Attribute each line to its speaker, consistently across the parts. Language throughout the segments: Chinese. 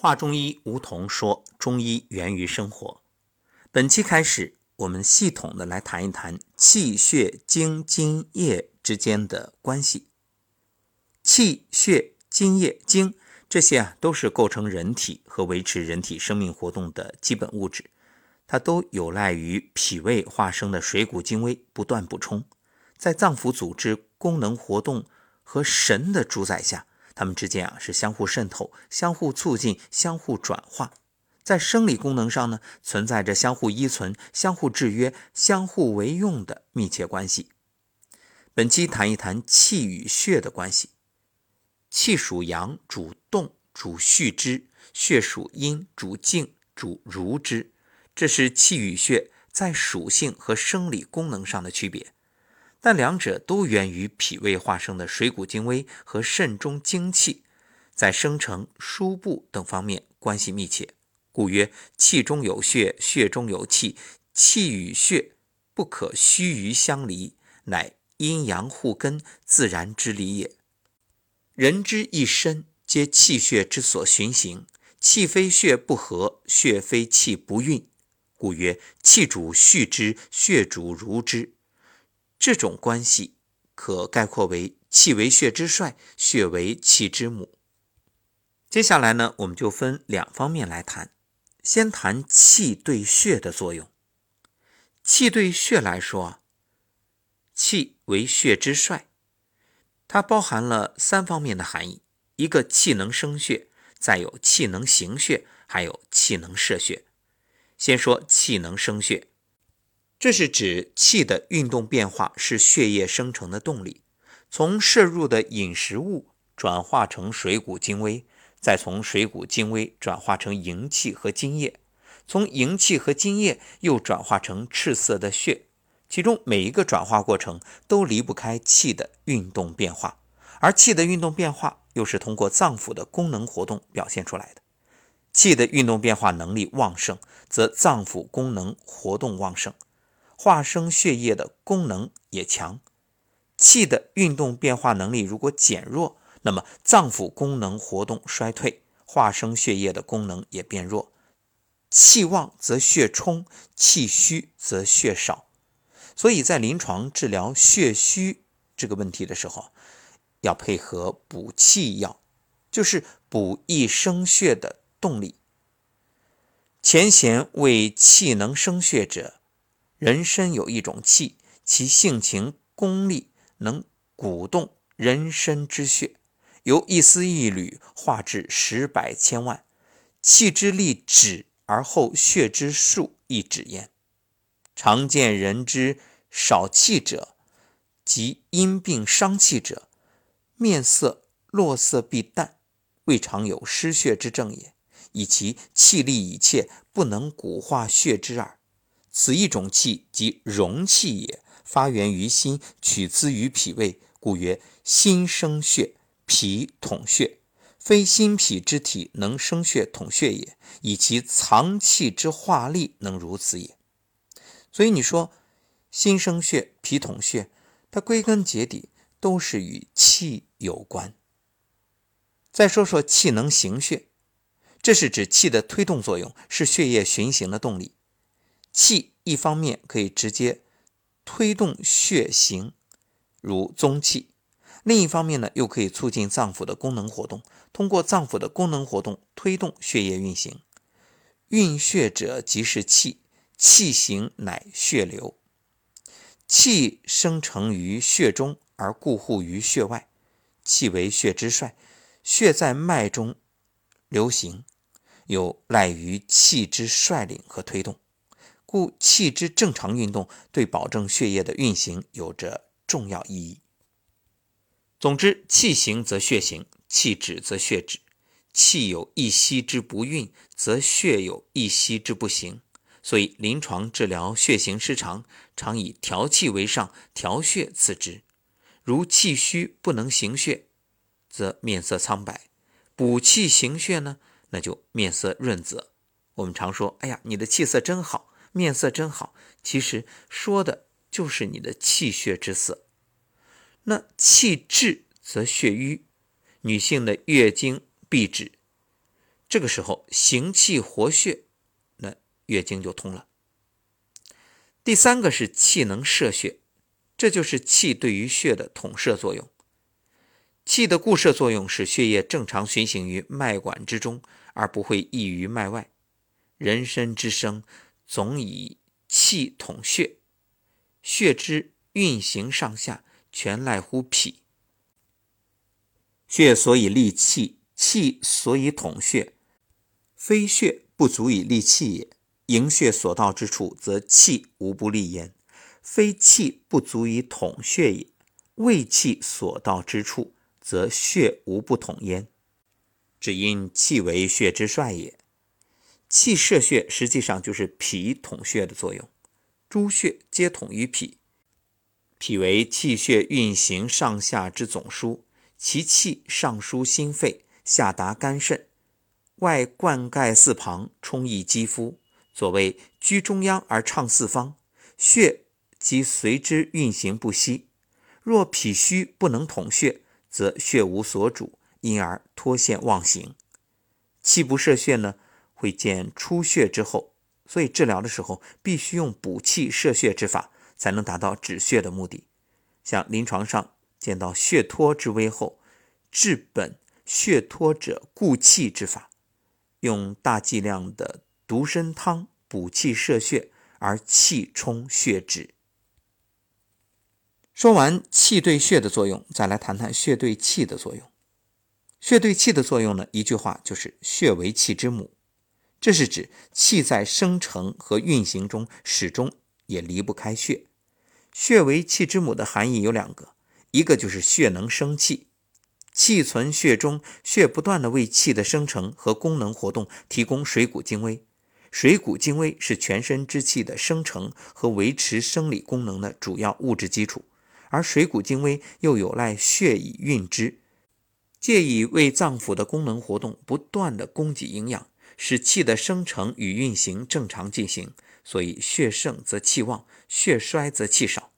Speaker 1: 话中医梧桐说：“中医源于生活。”本期开始，我们系统的来谈一谈气血精津液之间的关系。气血津液精这些啊，都是构成人体和维持人体生命活动的基本物质，它都有赖于脾胃化生的水谷精微不断补充，在脏腑组织功能活动和神的主宰下。它们之间啊是相互渗透、相互促进、相互转化，在生理功能上呢存在着相互依存、相互制约、相互为用的密切关系。本期谈一谈气与血的关系。气属阳，主动，主蓄之；血属阴，主静，主濡之。这是气与血在属性和生理功能上的区别。但两者都源于脾胃化生的水谷精微和肾中精气，在生成、输布等方面关系密切，故曰：气中有血，血中有气，气与血不可须臾相离，乃阴阳互根，自然之理也。人之一身，皆气血之所循行，气非血不和，血非气不运，故曰：气主蓄之，血主濡之。这种关系可概括为气为血之帅，血为气之母。接下来呢，我们就分两方面来谈。先谈气对血的作用。气对血来说，气为血之帅，它包含了三方面的含义：一个气能生血，再有气能行血，还有气能摄血。先说气能生血。这是指气的运动变化是血液生成的动力，从摄入的饮食物转化成水谷精微，再从水谷精微转化成营气和津液，从营气和津液又转化成赤色的血。其中每一个转化过程都离不开气的运动变化，而气的运动变化又是通过脏腑的功能活动表现出来的。气的运动变化能力旺盛，则脏腑功能活动旺盛。化生血液的功能也强，气的运动变化能力如果减弱，那么脏腑功能活动衰退，化生血液的功能也变弱。气旺则血充，气虚则血少。所以在临床治疗血虚这个问题的时候，要配合补气药，就是补益生血的动力。前贤为气能生血者。人身有一种气，其性情功力能鼓动人身之血，由一丝一缕化至十百千万。气之力止而后血之数亦止焉。常见人之少气者，即因病伤气者，面色落色必淡，未尝有失血之症也，以其气力已切，不能鼓化血之耳。此一种气即荣气也，发源于心，取资于脾胃，故曰心生血，脾统血。非心脾之体能生血统血也，以其藏气之化力能如此也。所以你说心生血，脾统血，它归根结底都是与气有关。再说说气能行血，这是指气的推动作用，是血液循行的动力。气一方面可以直接推动血行，如宗气；另一方面呢，又可以促进脏腑的功能活动，通过脏腑的功能活动推动血液运行。运血者即是气，气行乃血流。气生成于血中而固护于血外，气为血之帅，血在脉中流行，有赖于气之率领和推动。故气之正常运动对保证血液的运行有着重要意义。总之，气行则血行，气止则血止。气有一息之不运，则血有一息之不行。所以，临床治疗血行失常，常以调气为上，调血次之。如气虚不能行血，则面色苍白；补气行血呢，那就面色润泽。我们常说：“哎呀，你的气色真好。”面色真好，其实说的就是你的气血之色。那气滞则血瘀，女性的月经闭止，这个时候行气活血，那月经就通了。第三个是气能摄血，这就是气对于血的统摄作用。气的固摄作用使血液正常循行于脉管之中，而不会溢于脉外。人身之生，总以气统血，血之运行上下，全赖乎脾。血所以利气，气所以统血，非血不足以利气也。营血所到之处，则气无不利焉；非气不足以统血也。胃气所到之处，则血无不统焉，只因气为血之帅也。气摄血实际上就是脾统血的作用。诸血皆统于脾，脾为气血运行上下之总枢，其气上输心肺，下达肝肾，外灌溉四旁，充溢肌肤。所谓居中央而畅四方，血即随之运行不息。若脾虚不能统血，则血无所主，因而脱线妄行。气不摄血呢，会见出血之后，所以治疗的时候必须用补气摄血之法，才能达到止血的目的。像临床上见到血脱之危后，治本血脱者固气之法，用大剂量的独参汤补气摄血，而气充血止。说完气对血的作用，再来谈谈血对气的作用。血对气的作用呢？一句话就是血为气之母。这是指气在生成和运行中始终也离不开血。血为气之母的含义有两个，一个就是血能生气，气存血中，血不断的为气的生成和功能活动提供水谷精微。水谷精微是全身之气的生成和维持生理功能的主要物质基础。而水谷精微又有赖血以运之，借以为脏腑的功能活动不断的供给营养，使气的生成与运行正常进行。所以血盛则气旺，血衰则气少。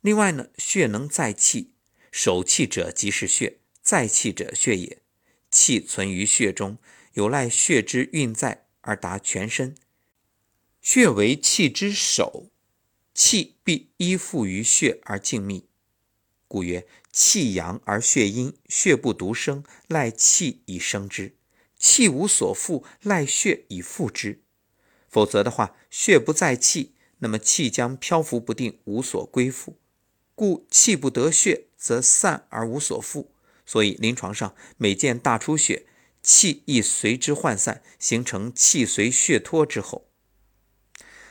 Speaker 1: 另外呢，血能载气，守气者即是血，载气者血也。气存于血中，有赖血之运载而达全身。血为气之首。气必依附于血而静谧，故曰：气阳而血阴，血不独生，赖气以生之；气无所附，赖血以附之。否则的话，血不在气，那么气将漂浮不定，无所归附。故气不得血，则散而无所附。所以临床上每见大出血，气亦随之涣散，形成气随血脱之后。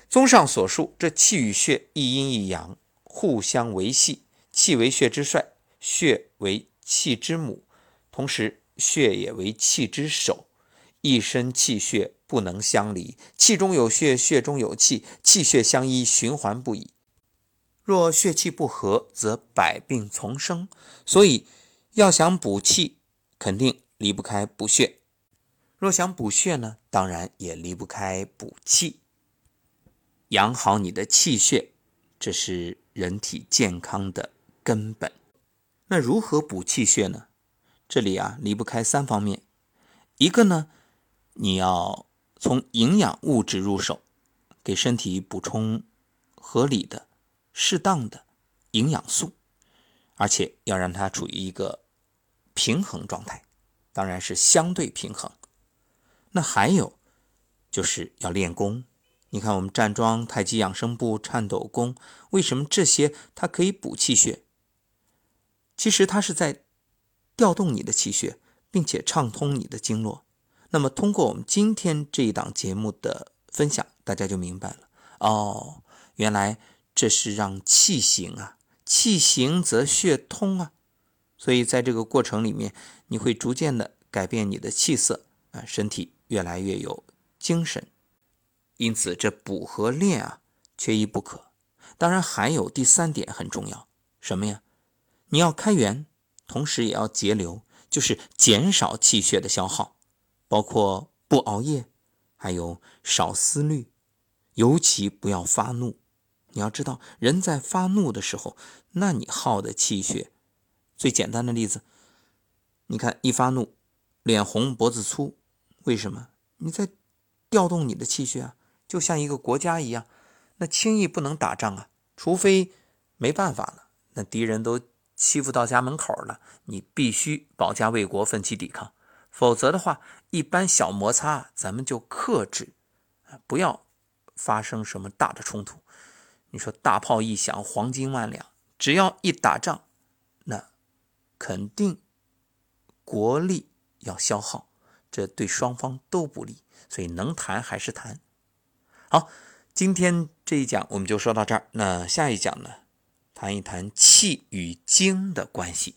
Speaker 1: 综上所述，这气与血一阴一阳，互相维系。气为血之帅，血为气之母，同时血也为气之首。一身气血不能相离，气中有血，血中有气，气血相依，循环不已。若血气不和，则百病丛生。所以要想补气，肯定离不开补血；若想补血呢，当然也离不开补气。养好你的气血，这是人体健康的根本。那如何补气血呢？这里啊离不开三方面。一个呢，你要从营养物质入手，给身体补充合理的、适当的营养素，而且要让它处于一个平衡状态，当然是相对平衡。那还有就是要练功。你看，我们站桩、太极养生步、颤抖功，为什么这些它可以补气血？其实它是在调动你的气血，并且畅通你的经络。那么，通过我们今天这一档节目的分享，大家就明白了哦，原来这是让气行啊，气行则血通啊。所以在这个过程里面，你会逐渐的改变你的气色啊，身体越来越有精神。因此，这补和练啊，缺一不可。当然，还有第三点很重要，什么呀？你要开源，同时也要节流，就是减少气血的消耗，包括不熬夜，还有少思虑，尤其不要发怒。你要知道，人在发怒的时候，那你耗的气血，最简单的例子，你看一发怒，脸红脖子粗，为什么？你在调动你的气血啊，就像一个国家一样，那轻易不能打仗啊，除非没办法了，那敌人都欺负到家门口了，你必须保家卫国，奋起抵抗。否则的话，一般小摩擦咱们就克制，不要发生什么大的冲突。你说大炮一响，黄金万两，只要一打仗，那肯定国力要消耗，这对双方都不利。所以能谈还是谈。好，今天这一讲我们就说到这儿。那下一讲呢，谈一谈气与精的关系。